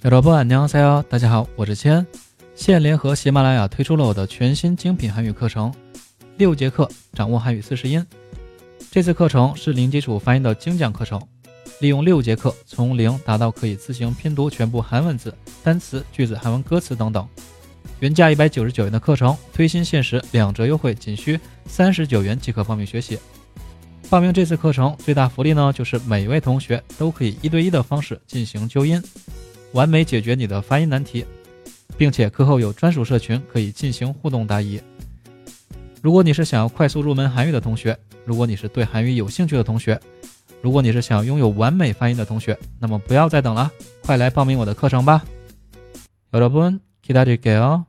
小主播俺娘在哟，大家好，我是千。现联合喜马拉雅推出了我的全新精品韩语课程，六节课掌握韩语四十音。这次课程是零基础发音的精讲课程，利用六节课从零达到可以自行拼读全部韩文字、单词、句子、韩文歌词等等。原价一百九十九元的课程，推新限时两折优惠，仅需三十九元即可报名学习。报名这次课程最大福利呢，就是每位同学都可以一对一的方式进行纠音。完美解决你的发音难题，并且课后有专属社群可以进行互动答疑。如果你是想要快速入门韩语的同学，如果你是对韩语有兴趣的同学，如果你是想要拥有完美发音的同学，那么不要再等了，快来报名我的课程吧！여러분기다릴게요